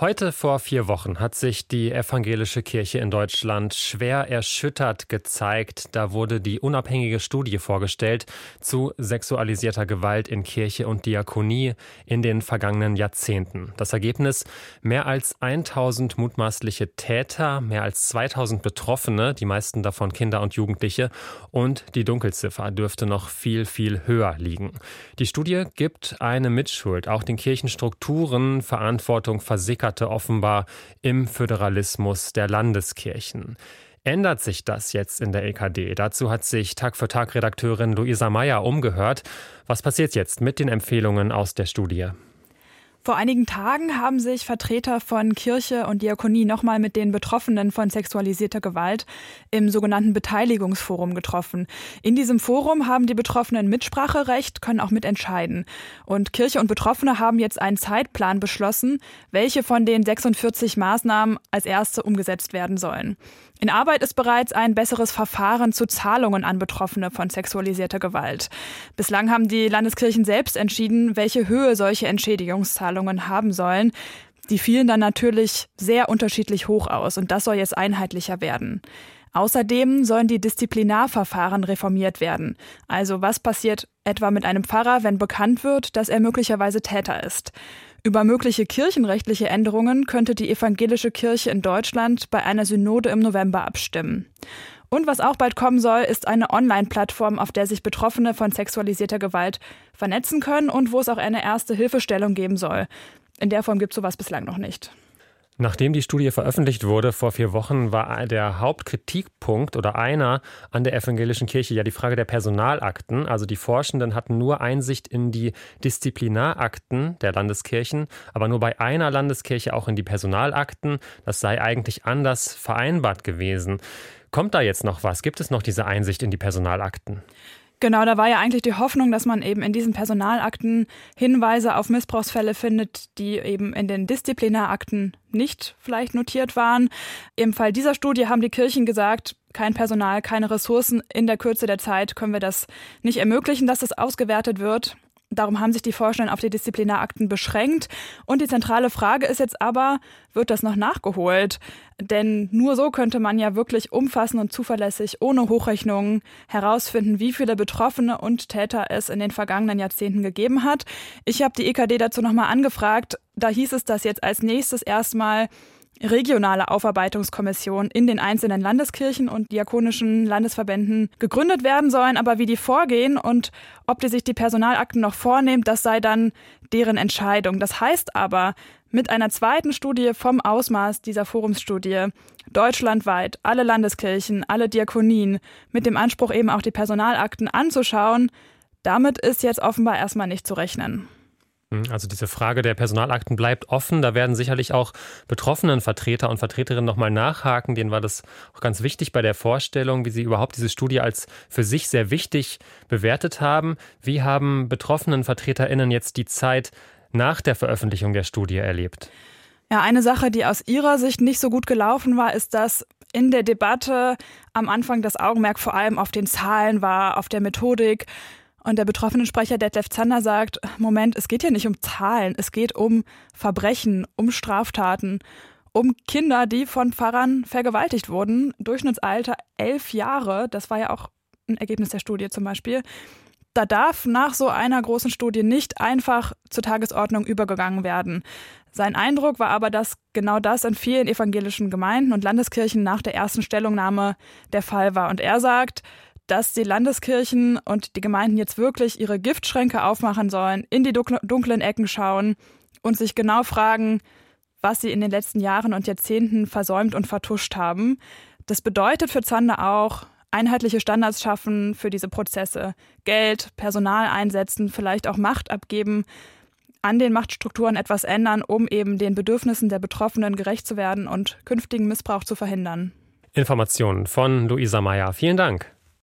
Heute vor vier Wochen hat sich die evangelische Kirche in Deutschland schwer erschüttert gezeigt. Da wurde die unabhängige Studie vorgestellt zu sexualisierter Gewalt in Kirche und Diakonie in den vergangenen Jahrzehnten. Das Ergebnis? Mehr als 1000 mutmaßliche Täter, mehr als 2000 Betroffene, die meisten davon Kinder und Jugendliche, und die Dunkelziffer dürfte noch viel, viel höher liegen. Die Studie gibt eine Mitschuld, auch den Kirchenstrukturen Verantwortung versickert verankerte offenbar im Föderalismus der Landeskirchen. Ändert sich das jetzt in der EKD? Dazu hat sich Tag für Tag Redakteurin Luisa Meyer umgehört. Was passiert jetzt mit den Empfehlungen aus der Studie? Vor einigen Tagen haben sich Vertreter von Kirche und Diakonie nochmal mit den Betroffenen von sexualisierter Gewalt im sogenannten Beteiligungsforum getroffen. In diesem Forum haben die Betroffenen Mitspracherecht, können auch mitentscheiden. Und Kirche und Betroffene haben jetzt einen Zeitplan beschlossen, welche von den 46 Maßnahmen als erste umgesetzt werden sollen. In Arbeit ist bereits ein besseres Verfahren zu Zahlungen an Betroffene von sexualisierter Gewalt. Bislang haben die Landeskirchen selbst entschieden, welche Höhe solche Entschädigungszahlungen haben sollen. Die fielen dann natürlich sehr unterschiedlich hoch aus und das soll jetzt einheitlicher werden. Außerdem sollen die Disziplinarverfahren reformiert werden. Also was passiert etwa mit einem Pfarrer, wenn bekannt wird, dass er möglicherweise Täter ist? Über mögliche kirchenrechtliche Änderungen könnte die evangelische Kirche in Deutschland bei einer Synode im November abstimmen. Und was auch bald kommen soll, ist eine Online-Plattform, auf der sich Betroffene von sexualisierter Gewalt vernetzen können und wo es auch eine erste Hilfestellung geben soll. In der Form gibt es sowas bislang noch nicht. Nachdem die Studie veröffentlicht wurde vor vier Wochen, war der Hauptkritikpunkt oder einer an der evangelischen Kirche ja die Frage der Personalakten. Also die Forschenden hatten nur Einsicht in die Disziplinarakten der Landeskirchen, aber nur bei einer Landeskirche auch in die Personalakten. Das sei eigentlich anders vereinbart gewesen. Kommt da jetzt noch was? Gibt es noch diese Einsicht in die Personalakten? Genau, da war ja eigentlich die Hoffnung, dass man eben in diesen Personalakten Hinweise auf Missbrauchsfälle findet, die eben in den Disziplinarakten nicht vielleicht notiert waren. Im Fall dieser Studie haben die Kirchen gesagt, kein Personal, keine Ressourcen. In der Kürze der Zeit können wir das nicht ermöglichen, dass das ausgewertet wird. Darum haben sich die Forschenden auf die Disziplinarakten beschränkt. Und die zentrale Frage ist jetzt aber, wird das noch nachgeholt? Denn nur so könnte man ja wirklich umfassend und zuverlässig, ohne Hochrechnungen, herausfinden, wie viele Betroffene und Täter es in den vergangenen Jahrzehnten gegeben hat. Ich habe die EKD dazu nochmal angefragt. Da hieß es, dass jetzt als nächstes erstmal regionale Aufarbeitungskommissionen in den einzelnen Landeskirchen und diakonischen Landesverbänden gegründet werden sollen. Aber wie die vorgehen und ob die sich die Personalakten noch vornehmen, das sei dann deren Entscheidung. Das heißt aber, mit einer zweiten Studie vom Ausmaß dieser Forumsstudie deutschlandweit alle Landeskirchen, alle Diakonien mit dem Anspruch eben auch die Personalakten anzuschauen, damit ist jetzt offenbar erstmal nicht zu rechnen. Hm, also diese Frage der Personalakten bleibt offen. Da werden sicherlich auch betroffenen Vertreter und Vertreterinnen nochmal nachhaken. Denen war das auch ganz wichtig bei der Vorstellung, wie sie überhaupt diese Studie als für sich sehr wichtig bewertet haben. Wie haben betroffenen Vertreterinnen jetzt die Zeit nach der Veröffentlichung der Studie erlebt? Ja, eine Sache, die aus ihrer Sicht nicht so gut gelaufen war, ist, dass in der Debatte am Anfang das Augenmerk vor allem auf den Zahlen war, auf der Methodik. Und der betroffene Sprecher Detlef Zander sagt, Moment, es geht hier nicht um Zahlen, es geht um Verbrechen, um Straftaten, um Kinder, die von Pfarrern vergewaltigt wurden. Durchschnittsalter elf Jahre, das war ja auch ein Ergebnis der Studie zum Beispiel. Da darf nach so einer großen Studie nicht einfach zur Tagesordnung übergegangen werden. Sein Eindruck war aber, dass genau das in vielen evangelischen Gemeinden und Landeskirchen nach der ersten Stellungnahme der Fall war. Und er sagt, dass die Landeskirchen und die Gemeinden jetzt wirklich ihre Giftschränke aufmachen sollen, in die dunklen Ecken schauen und sich genau fragen, was sie in den letzten Jahren und Jahrzehnten versäumt und vertuscht haben. Das bedeutet für Zander auch, einheitliche Standards schaffen für diese Prozesse, Geld, Personal einsetzen, vielleicht auch Macht abgeben, an den Machtstrukturen etwas ändern, um eben den Bedürfnissen der Betroffenen gerecht zu werden und künftigen Missbrauch zu verhindern. Informationen von Luisa Meyer. Vielen Dank.